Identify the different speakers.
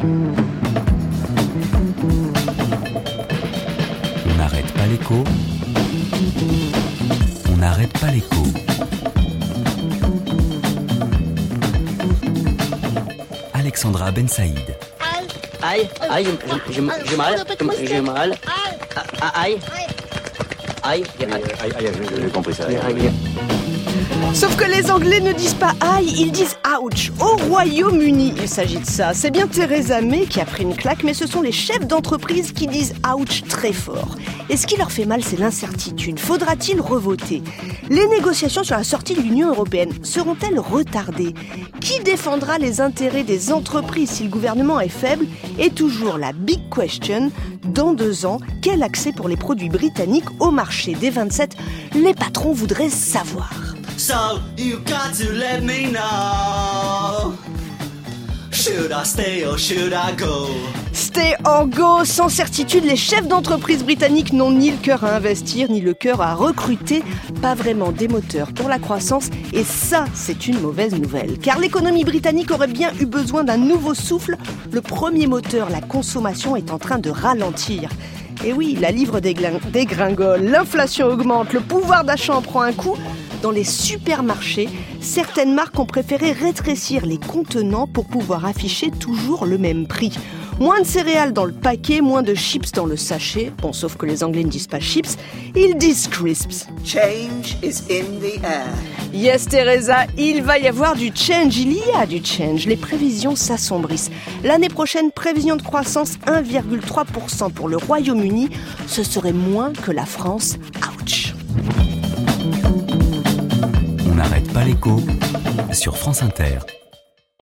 Speaker 1: On n'arrête pas l'écho. On n'arrête pas l'écho. Alexandra Ben Saïd.
Speaker 2: Aïe, aïe, aïe, j'ai mal, j'ai mal. Aïe, aïe, aïe,
Speaker 3: Aïe, aïe, j'ai- compris ça.
Speaker 2: aïe.
Speaker 4: Sauf que les Anglais ne disent pas aïe, ils disent ouch. Au Royaume-Uni, il s'agit de ça. C'est bien Theresa May qui a pris une claque, mais ce sont les chefs d'entreprise qui disent ouch très fort. Et ce qui leur fait mal, c'est l'incertitude. Faudra-t-il revoter? Les négociations sur la sortie de l'Union européenne seront-elles retardées? Qui défendra les intérêts des entreprises si le gouvernement est faible? Et toujours la big question, dans deux ans, quel accès pour les produits britanniques au marché? Des 27 Les patrons voudraient savoir.
Speaker 5: So you got to let me know. Should I stay or should I go?
Speaker 4: Stay or go, sans certitude, les chefs d'entreprise britanniques n'ont ni le cœur à investir, ni le cœur à recruter, pas vraiment des moteurs pour la croissance, et ça, c'est une mauvaise nouvelle, car l'économie britannique aurait bien eu besoin d'un nouveau souffle. Le premier moteur, la consommation, est en train de ralentir. Et oui, la livre dégringole, l'inflation augmente, le pouvoir d'achat en prend un coup. Dans les supermarchés, certaines marques ont préféré rétrécir les contenants pour pouvoir afficher toujours le même prix. Moins de céréales dans le paquet, moins de chips dans le sachet. Bon, sauf que les Anglais ne disent pas chips, ils disent crisps.
Speaker 6: Change is in the air.
Speaker 4: Yes, Teresa, il va y avoir du change. Il y a du change. Les prévisions s'assombrissent. L'année prochaine, prévision de croissance 1,3% pour le Royaume-Uni. Ce serait moins que la France. Ouch.
Speaker 1: On n'arrête pas l'écho sur France Inter.